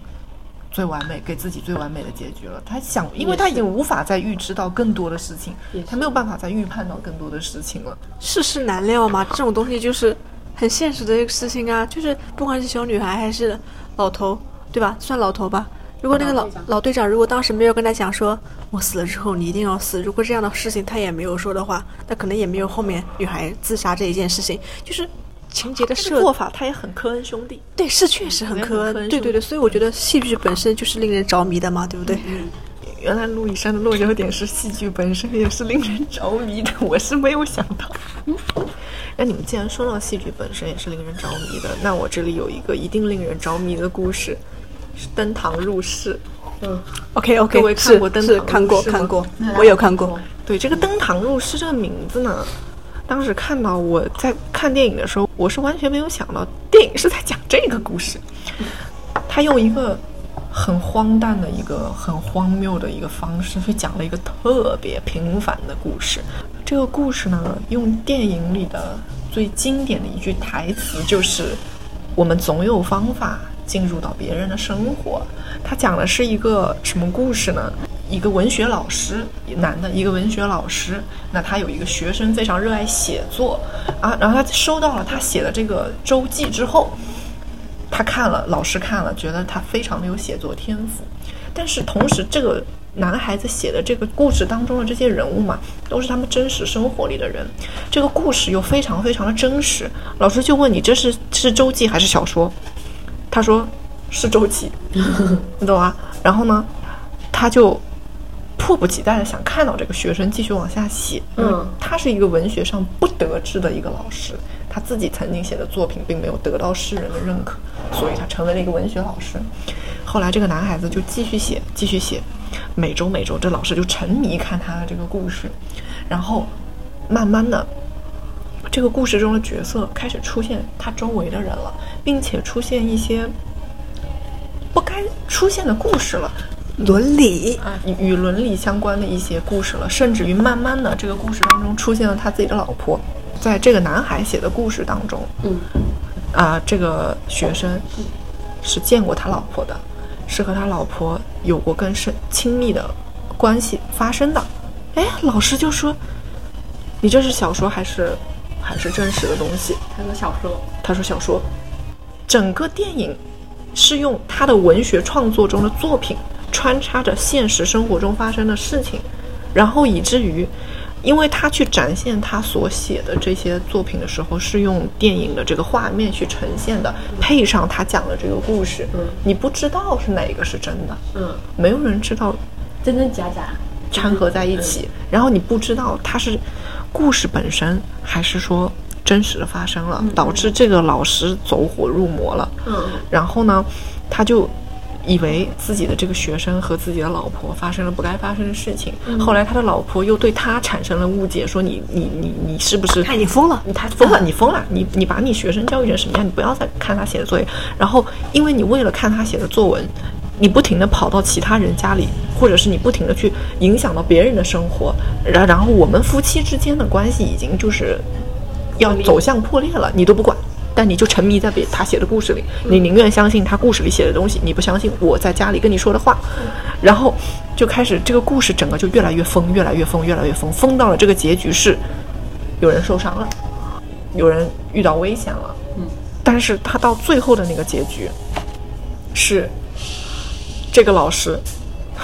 最完美，给自己最完美的结局了。他想，因为他已经无法再预知到更多的事情他，没有办法再预判到更多的事情了。世事难料嘛，这种东西就是很现实的一个事情啊。就是不管是小女孩还是老头，对吧？算老头吧。如果那个老老队长如果当时没有跟他讲说，我死了之后你一定要死，如果这样的事情他也没有说的话，那可能也没有后面女孩自杀这一件事情。就是情节的这设个做法，他也很科恩兄弟。对是确实很很科恩科恩，对对对，所以我觉得戏剧本身就是令人着迷的嘛，对不对？原来路易山的落脚点是戏剧本身也是令人着迷的，我是没有想到。那你们既然说到戏剧本身也是令人着迷的，那我这里有一个一定令人着迷的故事，是登堂入室。嗯 OK OK，位看过登堂入看过室看过，我有看过。对这个登堂入室这个名字呢，当时看到我在看电影的时候，我是完全没有想到电影是在讲这个故事。他用一个很荒诞的一个很荒谬的一个方式去讲了一个特别平凡的故事。这个故事呢，用电影里的最经典的一句台词就是：“我们总有方法进入到别人的生活。”他讲的是一个什么故事呢？一个文学老师，男的一个文学老师，那他有一个学生非常热爱写作啊，然后他收到了他写的这个周记之后，他看了，老师看了，觉得他非常的有写作天赋，但是同时这个男孩子写的这个故事当中的这些人物嘛，都是他们真实生活里的人，这个故事又非常非常的真实，老师就问你这是是周记还是小说？他说是周琦，你懂吗？然后呢，他就。迫不及待的想看到这个学生继续往下写，嗯，他是一个文学上不得志的一个老师，他自己曾经写的作品并没有得到世人的认可，所以他成为了一个文学老师。后来这个男孩子就继续写，继续写，每周每周这老师就沉迷看他的这个故事，然后慢慢的，这个故事中的角色开始出现他周围的人了，并且出现一些不该出现的故事了。伦理啊，与与伦理相关的一些故事了，甚至于慢慢的，这个故事当中出现了他自己的老婆，在这个男孩写的故事当中，嗯，啊，这个学生是见过他老婆的，是和他老婆有过更深亲密的关系发生的。哎，老师就说，你这是小说还是还是真实的东西？他说小说，他说小说，整个电影是用他的文学创作中的作品。穿插着现实生活中发生的事情，然后以至于，因为他去展现他所写的这些作品的时候，是用电影的这个画面去呈现的，配上他讲的这个故事，嗯，你不知道是哪个是真的，嗯，没有人知道真真假假掺合在一起，然后你不知道它是故事本身，还是说真实的发生了，导致这个老师走火入魔了，嗯，然后呢，他就。以为自己的这个学生和自己的老婆发生了不该发生的事情，后来他的老婆又对他产生了误解，说你你你你是不是？看你疯了，他疯了，你疯了，你你把你学生教育成什么样？你不要再看他写的作业，然后因为你为了看他写的作文，你不停的跑到其他人家里，或者是你不停的去影响到别人的生活，然然后我们夫妻之间的关系已经就是要走向破裂了，你都不管。但你就沉迷在别他写的故事里，你宁愿相信他故事里写的东西，你不相信我在家里跟你说的话，然后就开始这个故事整个就越来越疯，越来越疯，越来越疯，疯到了这个结局是有人受伤了，有人遇到危险了，嗯，但是他到最后的那个结局是这个老师。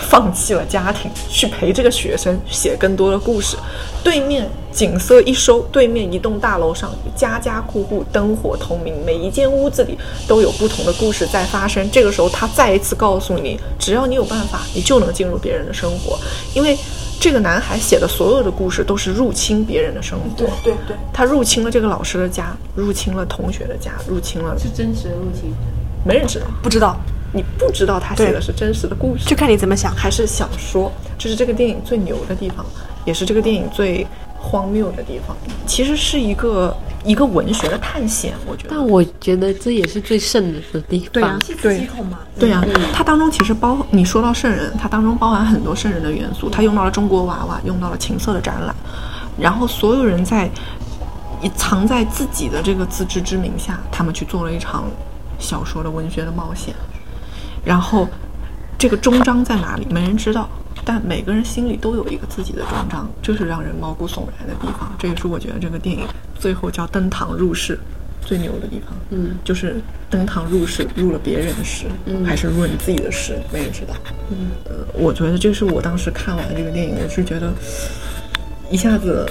放弃了家庭，去陪这个学生写更多的故事。对面景色一收，对面一栋大楼上，家家户户灯火通明，每一间屋子里都有不同的故事在发生。这个时候，他再一次告诉你，只要你有办法，你就能进入别人的生活。因为这个男孩写的所有的故事都是入侵别人的生活。对对对，他入侵了这个老师的家，入侵了同学的家，入侵了是真实的入侵，没人知道，不知道。你不知道他写的是真实的故事，就看你怎么想，还是小说，这是这个电影最牛的地方，也是这个电影最荒谬的地方。其实是一个一个文学的探险，我觉得。但我觉得这也是最圣的地方。对呀，对，系统嘛。对呀，它当中其实包你说到圣人，它当中包含很多圣人的元素，它用到了中国娃娃，用到了情色的展览，然后所有人在藏在自己的这个自知之明下，他们去做了一场小说的文学的冒险。然后，这个终章在哪里？没人知道，但每个人心里都有一个自己的终章，这是让人毛骨悚然的地方。这也是我觉得这个电影最后叫登堂入室最牛的地方。嗯，就是登堂入室，入了别人的室，还是入你自己的室，没人知道。嗯，呃，我觉得这是我当时看完这个电影，我是觉得一下子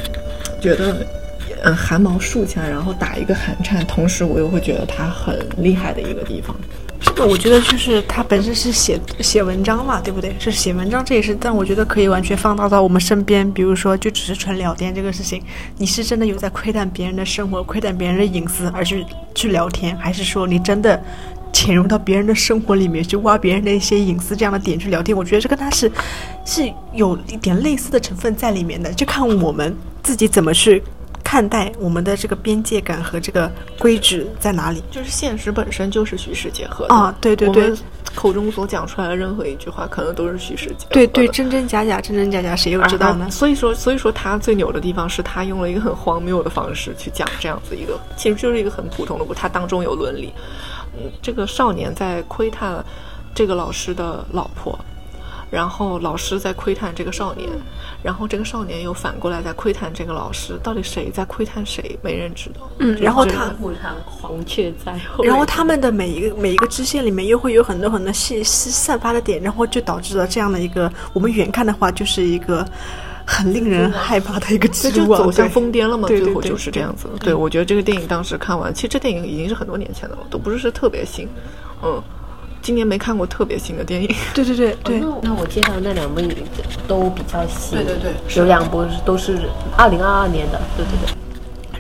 觉得嗯汗毛竖起来，然后打一个寒颤，同时我又会觉得他很厉害的一个地方。这个我觉得就是他本身是写写文章嘛，对不对？是写文章，这也是，但我觉得可以完全放大到我们身边。比如说，就只是纯聊天这个事情，你是真的有在窥探别人的生活、窥探别人的隐私而去去聊天，还是说你真的潜入到别人的生活里面去挖别人的一些隐私这样的点去聊天？我觉得这跟他是是有一点类似的成分在里面的，就看我们自己怎么去。看待我们的这个边界感和这个规矩在哪里？就是现实本身就是虚实结合的啊对对对口中所讲出来的任何一句话，可能都是虚实结合的。对对，真真假假，真真假假，谁又知道呢啊？所以说，所以说他最牛的地方是他用了一个很荒谬的方式去讲这样子一个，其实就是一个很普通的故，他当中有伦理。嗯，这个少年在窥探这个老师的老婆，然后老师在窥探这个少年，然后这个少年又反过来在窥探这个老师，到底谁在窥探谁，没人知道。嗯然后他不常黄雀在后。然后他们的每一个每一个支线里面又会有很多很多细细散发的点，然后就导致了这样的一个我们远看的话就是一个很令人害怕的一个这就走向疯癫了嘛，最后就是这样子。对，我觉得这个电影当时看完，其实这电影已经是很多年前的了，都不是是特别新。嗯，今年没看过特别新的电影。对对对对那那我介绍的那两部都比较新，对对对有两部都是二零二二年的，对对对。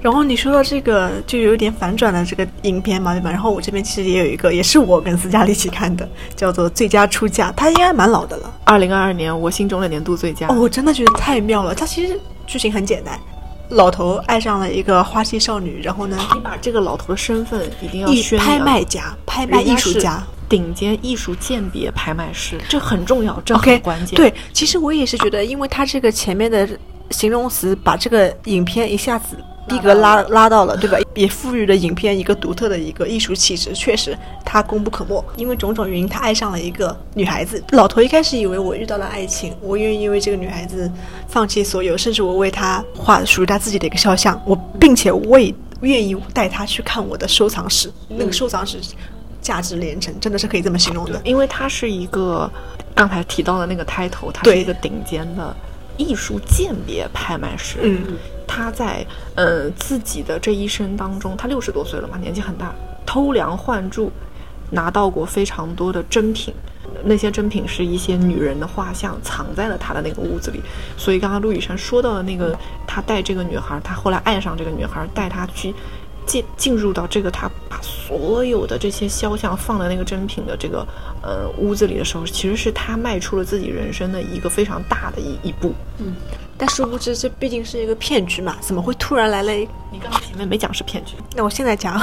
然后你说到这个就有点反转的这个影片嘛，对吧？然后我这边其实也有一个，也是我跟斯嘉丽一起看的，叫做《最佳出价》，它应该蛮老的了。二零二二年我心中的年度最佳。哦，我真的觉得太妙了。它其实剧情很简单，老头爱上了一个花季少女，然后呢，你把这个老头的身份一定要艺宣扬拍卖家、拍卖艺术家。顶尖艺术鉴别拍卖师，这很重要，这很关键。，对，其实我也是觉得，因为他这个前面的形容词把这个影片一下子逼格拉拉到了，对吧？也赋予了影片一个独特的一个艺术气质。确实，他功不可没。因为种种原因，他爱上了一个女孩子。老头一开始以为我遇到了爱情，我愿意因为这个女孩子放弃所有，甚至我为她画属于她自己的一个肖像，我并且我也愿意带她去看我的收藏室，那个收藏室价值连城，真的是可以这么形容的。因为他是一个刚才提到的那个 title，他是一个顶尖的艺术鉴别拍卖师。嗯，他在呃自己的这一生当中，他六十多岁了嘛，年纪很大，偷梁换柱，拿到过非常多的珍品。那些珍品是一些女人的画像，藏在了他的那个屋子里。所以刚刚陆羽山说到的那个，他带这个女孩，他后来爱上这个女孩，带她去进进入到这个他把所有的这些肖像放在那个珍品的这个呃屋子里的时候，其实是他迈出了自己人生的一个非常大的一一步。嗯但殊不知，这毕竟是一个骗局嘛，怎么会突然来了你刚刚前面没讲是骗局，那我现在讲，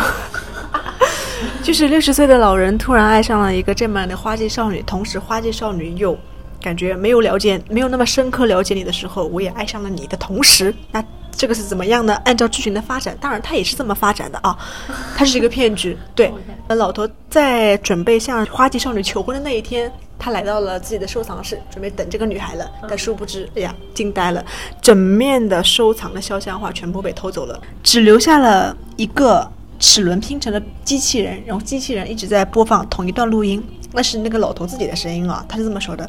就是六十岁的老人突然爱上了一个这么样的花季少女，同时花季少女又感觉没有了解，没有那么深刻了解你的时候，我也爱上了你的同时，那这个是怎么样呢？按照剧情的发展，当然它也是这么发展的啊，它是一个骗局。对，那老头在准备向花季少女求婚的那一天。他来到了自己的收藏室，准备等这个女孩了，但殊不知，哎呀，惊呆了！整面的收藏的肖像画全部被偷走了，只留下了一个齿轮拼成的机器人，然后机器人一直在播放同一段录音，那是那个老头自己的声音啊，他是这么说的：“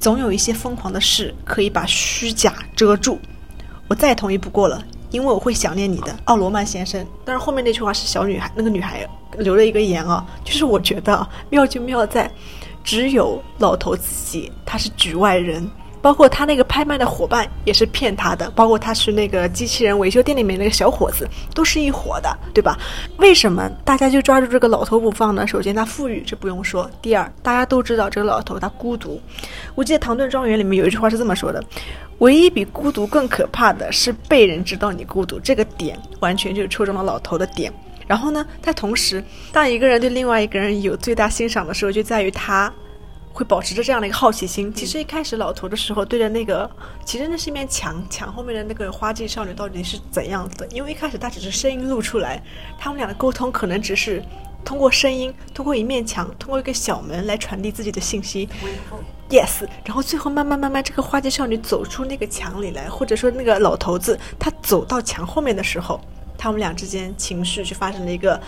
总有一些疯狂的事可以把虚假遮住，我再同意不过了，因为我会想念你的，奥罗曼先生。”但是后面那句话是小女孩那个女孩留了一个言啊，就是我觉得妙就妙在。只有老头自己，他是局外人，包括他那个拍卖的伙伴也是骗他的，包括他是那个机器人维修店里面那个小伙子，都是一伙的，对吧？为什么大家就抓住这个老头不放呢？首先他富裕，这不用说；第二，大家都知道这个老头他孤独。我记得《唐顿庄园》里面有一句话是这么说的：“唯一比孤独更可怕的是被人知道你孤独。”这个点完全就是戳中了老头的点。然后呢，他同时，当一个人对另外一个人有最大欣赏的时候，就在于他会保持着这样的一个好奇心。其实一开始老头的时候，对着那个，其实那是一面墙，墙后面的那个花季少女到底是怎样的？因为一开始他只是声音录出来，他们俩的沟通可能只是通过声音，通过一面墙，通过一个小门来传递自己的信息。Yes，然后最后慢慢慢慢，这个花季少女走出那个墙里来，或者说那个老头子他走到墙后面的时候。他们俩之间情绪就发生了一个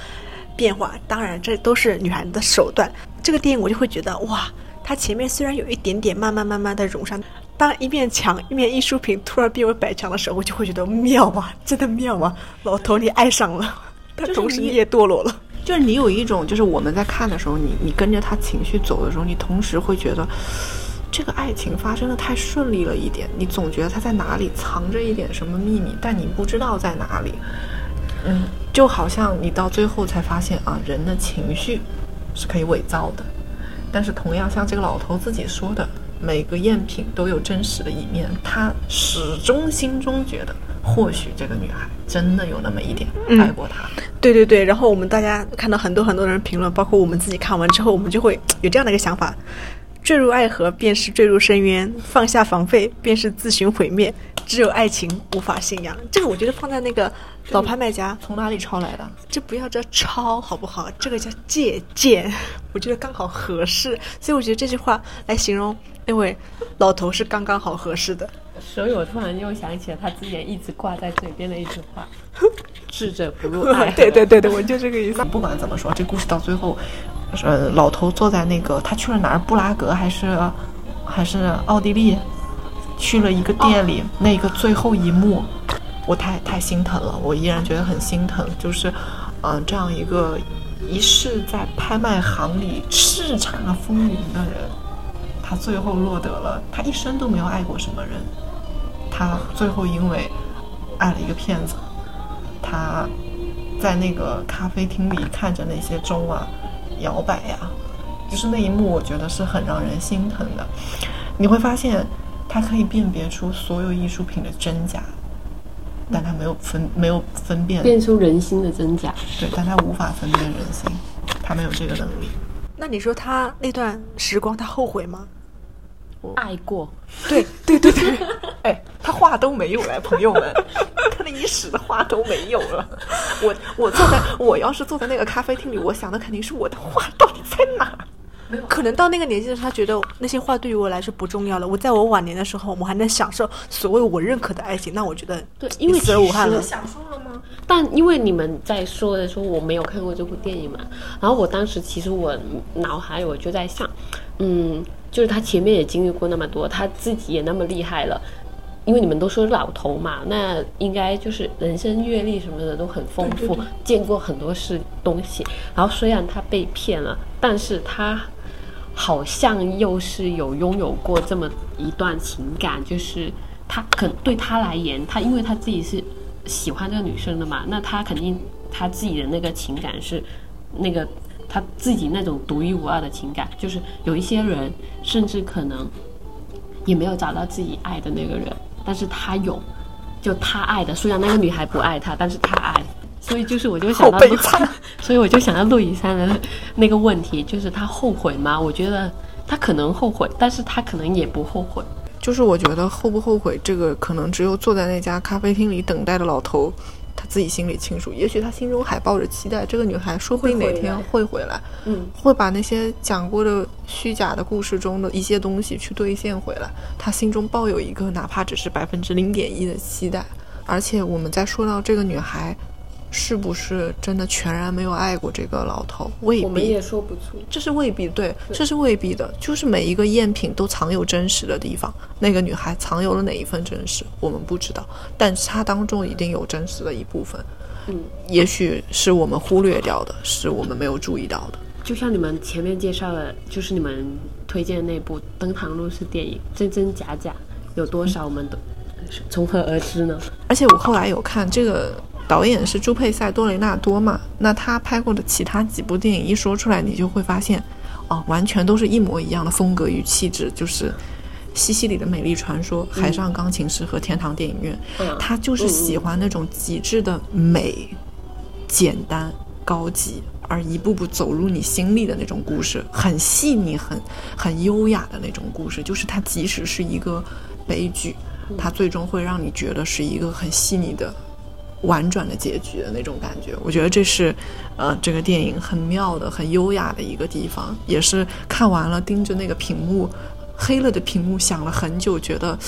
变化，当然这都是女孩子的手段。这个电影我就会觉得，哇，它前面虽然有一点点慢慢慢慢的融上，当一面墙一面艺术品突然变为白墙的时候，我就会觉得妙啊，真的妙啊！老头你爱上了，但同时你也堕落了。就是你有一种，就是我们在看的时候，你你跟着他情绪走的时候，你同时会觉得。这个爱情发生的太顺利了一点，你总觉得他在哪里藏着一点什么秘密，但你不知道在哪里。嗯，就好像你到最后才发现啊，人的情绪是可以伪造的，但是同样像这个老头自己说的，每个赝品都有真实的一面，他始终心中觉得或许这个女孩真的有那么一点嗯爱过他。对对对，然后我们大家看到很多很多人评论，包括我们自己看完之后，我们就会有这样的一个想法：坠入爱河便是坠入深渊，放下防备便是自寻毁灭，只有爱情无法信仰。这个我觉得放在那个老拍卖家，从哪里抄来的？这不要叫抄好不好？这个叫借鉴，我觉得刚好合适。所以我觉得这句话来形容那位老头是刚刚好合适的。所以我突然又想起了他之前一直挂在嘴边的一句话：“ 智者不入 爱。”对对对对，我就这个意思。不管怎么说，这故事到最后，呃，老头坐在那个他去了哪儿？布拉格还是还是奥地利？去了一个店里，那个最后一幕，我太太心疼了，我依然觉得很心疼。就是，嗯、这样一个一世在拍卖行里叱咤风云的人，他最后落得了，他一生都没有爱过什么人，他最后因为爱了一个骗子，他在那个咖啡厅里看着那些钟啊摇摆呀、就是那一幕，我觉得是很让人心疼的。你会发现，他可以辨别出所有艺术品的真假，但他没有分没有分辨，辨出人心的真假。对，但他无法分辨人心，他没有这个能力。那你说他那段时光他后悔吗？爱过，对对对对，哎，他话都没有了，朋友们，他那一时的话都没有了。我我坐在，我要是坐在那个咖啡厅里，我想的肯定是我的话到底在哪？可能到那个年纪的时候，他觉得那些话对于我来说不重要了。我在我晚年的时候，我还能享受所谓我认可的爱情，那我觉得对因为死而无憾了。享受了吗？但因为你们在说的时候，我没有看过这部电影嘛，然后我当时其实我脑海里我就在想，嗯，就是他前面也经历过那么多，他自己也那么厉害了。因为你们都说老头嘛，那应该就是人生阅历什么的都很丰富，见过很多事东西。然后虽然他被骗了，但是他好像又是有拥有过这么一段情感，就是他可对他来言，他因为他自己是喜欢这个女生的嘛，那他肯定他自己的那个情感是那个他自己那种独一无二的情感，就是有一些人甚至可能也没有找到自己爱的那个人，但是他有，就他爱的，虽然那个女孩不爱他，但是他爱。所以就是，我就想到好悲惨 所以我就想到陆以山的那个问题，就是他后悔吗？我觉得他可能后悔，但是他可能也不后悔。就是我觉得后不后悔，这个可能只有坐在那家咖啡厅里等待的老头他自己心里清楚。也许他心中还抱着期待，这个女孩说不定哪天会回来，嗯，会把那些讲过的虚假的故事中的一些东西去兑现回来。他心中抱有一个哪怕只是百分之零点一的期待。而且我们在说到这个女孩。是不是真的全然没有爱过这个老头？未必，我们也说不出。这是未必，对，这是未必的。就是每一个赝品都藏有真实的地方，那个女孩藏有了哪一份真实，我们不知道，但是它当中一定有真实的一部分。嗯，也许是我们忽略掉的，是我们没有注意到的。就像你们前面介绍的，就是你们推荐的那部《登堂入室》电影，真真假假有多少，我们都从何而知呢？而且我后来有看这个。导演是朱佩塞·多雷纳多嘛？那他拍过的其他几部电影一说出来，你就会发现，哦，完全都是一模一样的风格与气质，就是《西西里的美丽传说》《海上钢琴师》和《天堂电影院》嗯，他就是喜欢那种极致的美、简单、高级，而一步步走入你心里的那种故事，很细腻、很很优雅的那种故事。就是它即使是一个悲剧，它最终会让你觉得是一个很细腻的。婉转的结局的那种感觉，我觉得这是，呃，这个电影很妙的、很优雅的一个地方，也是看完了盯着那个屏幕，黑了的屏幕想了很久，觉得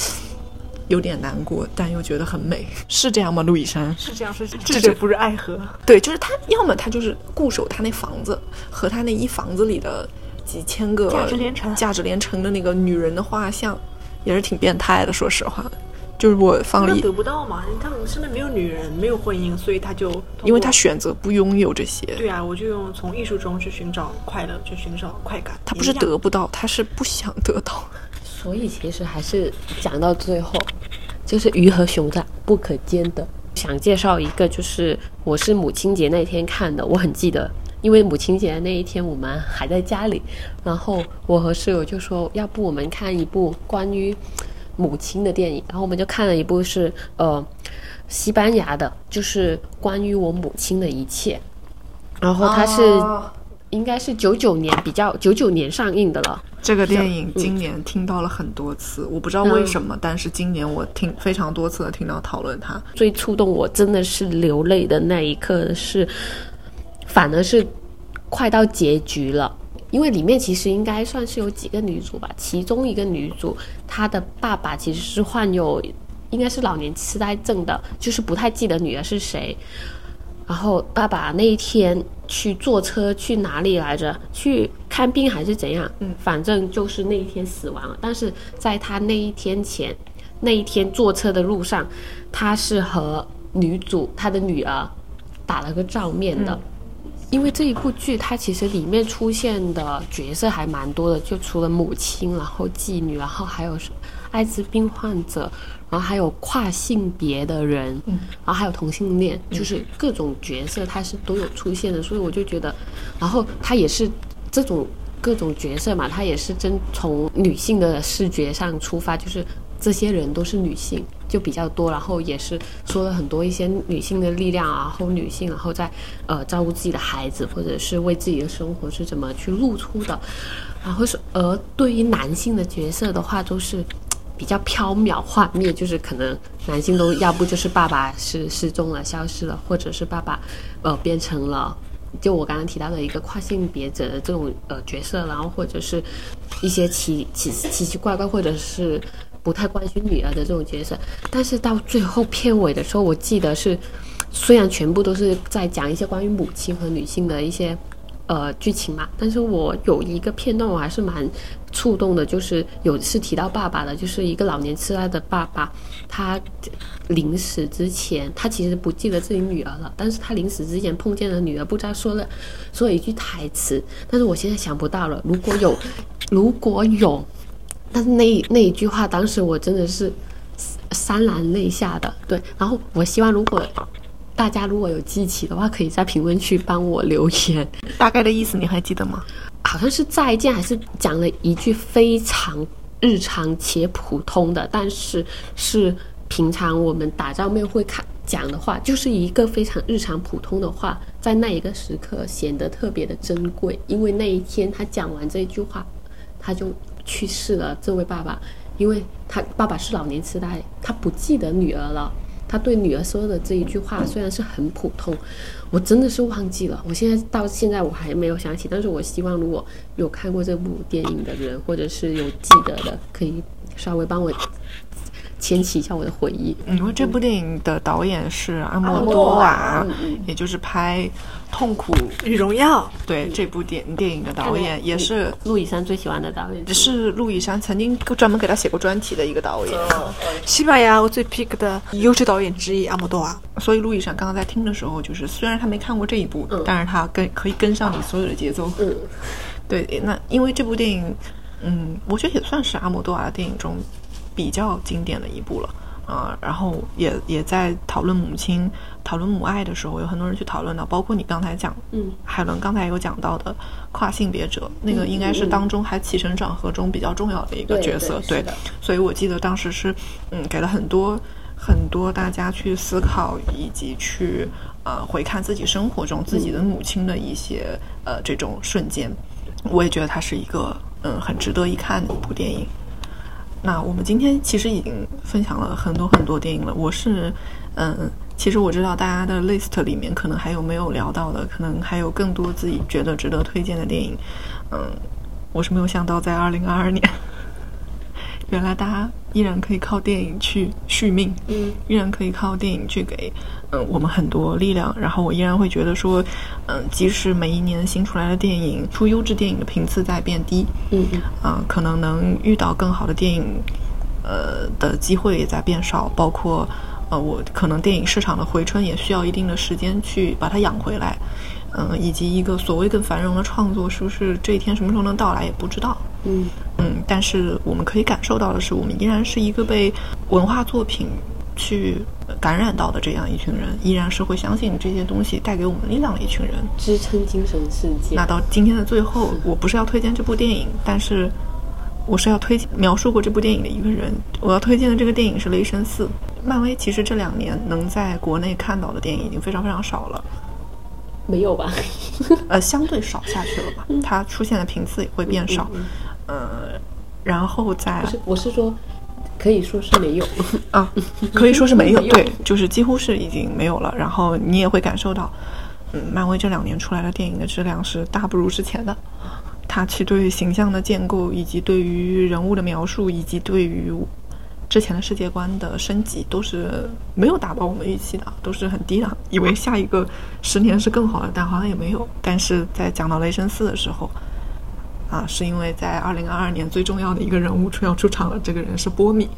有点难过，但又觉得很美，是这样吗？陆以山是这样，是这这不是爱河。对，就是他，要么他就是固守他那房子和他那一房子里的几千个价值连城、价值连城的那个女人的画像，也是挺变态的，说实话。就是我放了一，得不到嘛，他们身边没有女人，没有婚姻，所以他就因为他选择不拥有这些。对啊，我就用从艺术中去寻找快乐，去寻找快感。他不是得不到，他是不想得到。所以其实还是讲到最后，就是鱼和熊掌不可兼得。想介绍一个，就是我是母亲节那天看的，我很记得，因为母亲节那一天我们还在家里，然后我和室友就说，要不我们看一部关于。母亲的电影，然后我们就看了一部是呃西班牙的，就是关于我母亲的一切。然后它是、哦应该是九九年比较九九年上映的了。这个电影今年听到了很多次，我不知道为什么，但是今年我听非常多次的听到讨论它。最触动我真的是流泪的那一刻是，反而是快到结局了。因为里面其实应该算是有几个女主吧，其中一个女主她的爸爸其实是患有应该是老年痴呆症的，就是不太记得女儿是谁。然后爸爸那一天去坐车去哪里来着？去看病还是怎样？嗯，反正就是那一天死亡了。但是在他那一天前，那一天坐车的路上，他是和女主她的女儿打了个照面的。因为这一部剧，它其实里面出现的角色还蛮多的，就除了母亲，然后妓女，然后还有艾滋病患者，然后还有跨性别的人，嗯，然后还有同性恋，就是各种角色它是都有出现的，所以我就觉得，然后它也是这种各种角色嘛，它也是真从女性的视觉上出发，就是这些人都是女性，就比较多，然后也是说了很多一些女性的力量啊，然后女性，然后在呃照顾自己的孩子，或者是为自己的生活是怎么去露出的，然后是而对于男性的角色的话，都是比较缥缈幻灭，就是可能男性都要不就是爸爸是失踪了、消失了，或者是爸爸呃变成了。就我刚刚提到的一个跨性别者的这种呃角色，然后或者是一些奇奇奇奇怪怪，或者是不太关心女儿的这种角色，但是到最后片尾的时候，我记得是虽然全部都是在讲一些关于母亲和女性的一些呃剧情嘛，但是我有一个片段我还是蛮触动的，就是有是提到爸爸的，就是一个老年痴呆的爸爸，他临死之前，他其实不记得自己女儿了，但是他临死之前碰见了女儿，不知道说了说了一句台词，但是我现在想不到了，如果有如果有。但是那那一句话，当时我真的是潸然泪下的。对，然后我希望如果大家如果有记起的话，可以在评论区帮我留言。大概的意思你还记得吗？好像是再见，还是讲了一句非常日常且普通的，但是是平常我们打照面会看讲的话，就是一个非常日常普通的话，在那一个时刻显得特别的珍贵，因为那一天他讲完这句话，他就去世了。这位爸爸，因为他爸爸是老年痴呆，他不记得女儿了。他对女儿说的这一句话虽然是很普通，我真的是忘记了。我现在到现在我还没有想起，但是我希望如果有看过这部电影的人，或者是有记得的，可以稍微帮我牵起一下我的回忆。嗯因为这部电影的导演是阿莫多瓦也就是拍《痛苦》与荣耀，对这部电电影的导演，也是陆以山最喜欢的导演。是陆以山曾经专门给他写过专题的一个导演。西班牙我最 pick 的优秀导演之一阿莫多瓦。所以陆以山刚刚在听的时候，就是虽然他没看过这一部，但是他跟可以跟上你所有的节奏。嗯，对，那因为这部电影，嗯，我觉得也算是阿莫多瓦的电影中比较经典的一部了。啊、然后也也在讨论母亲、讨论母爱的时候，有很多人去讨论到，包括你刚才讲，嗯，海伦刚才有讲到的跨性别者，那个应该是当中还起承转合中比较重要的一个角色，对所以我记得当时是，嗯，给了很多很多大家去思考以及去呃回看自己生活中自己的母亲的一些呃这种瞬间，我也觉得它是一个嗯很值得一看的一部电影。那我们今天其实已经分享了很多很多电影了。我是，嗯，其实我知道大家的 list 里面可能还有没有聊到的，可能还有更多自己觉得值得推荐的电影。嗯，我是没有想到在二零二二年，原来大家依然可以靠电影去续命，嗯，依然可以靠电影去给嗯我们很多力量。然后我依然会觉得说，嗯，即使每一年新出来的电影出优质电影的频次在变低，嗯嗯啊、可能能遇到更好的电影，呃的机会也在变少，包括呃我可能电影市场的回春也需要一定的时间去把它养回来，嗯、以及一个所谓更繁荣的创作，是不是这一天什么时候能到来也不知道。嗯嗯，但是我们可以感受到的是，我们依然是一个被文化作品去感染到的这样一群人，依然是会相信这些东西带给我们力量的一群人。支撑精神世界。那到今天的最后，我不是要推荐这部电影，但是我是要推描述过这部电影的一个人。我要推荐的这个电影是《雷神四》。漫威其实这两年能在国内看到的电影已经非常非常少了，没有吧？呃，相对少下去了吧，它出现的频次也会变少，呃，然后在不是，我是说，可以说是没有。啊，可以说是没有，对，就是几乎是已经没有了。然后你也会感受到，嗯，漫威这两年出来的电影的质量是大不如之前的。它其对形象的建构，以及对于人物的描述，以及对于之前的世界观的升级，都是没有达到我们预期的，都是很低的。以为下一个十年是更好的，但好像也没有。但是在讲到雷神四的时候，啊，是因为在二零二二年最重要的一个人物出要出场了，这个人是波米。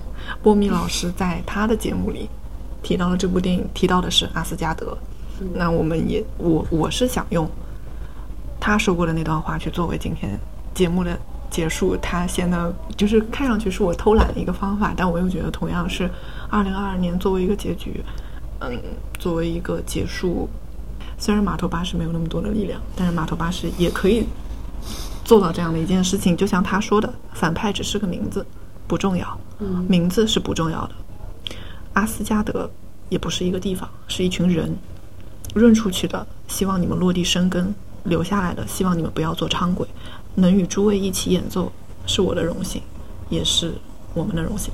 波米老师在他的节目里提到了这部电影，提到的是阿斯加德。那我们也，我我是想用他说过的那段话去作为今天节目的结束。他显得就是看上去是我偷懒的一个方法，但我又觉得同样是二零二二年作为一个结局，嗯，作为一个结束。虽然码头巴士没有那么多的力量，但是码头巴士也可以做到这样的一件事情。就像他说的，反派只是个名字，不重要，嗯名字是不重要的。阿斯加德也不是一个地方，是一群人。润出去的，希望你们落地生根；留下来的，希望你们不要做伥鬼。能与诸位一起演奏，是我的荣幸，也是我们的荣幸。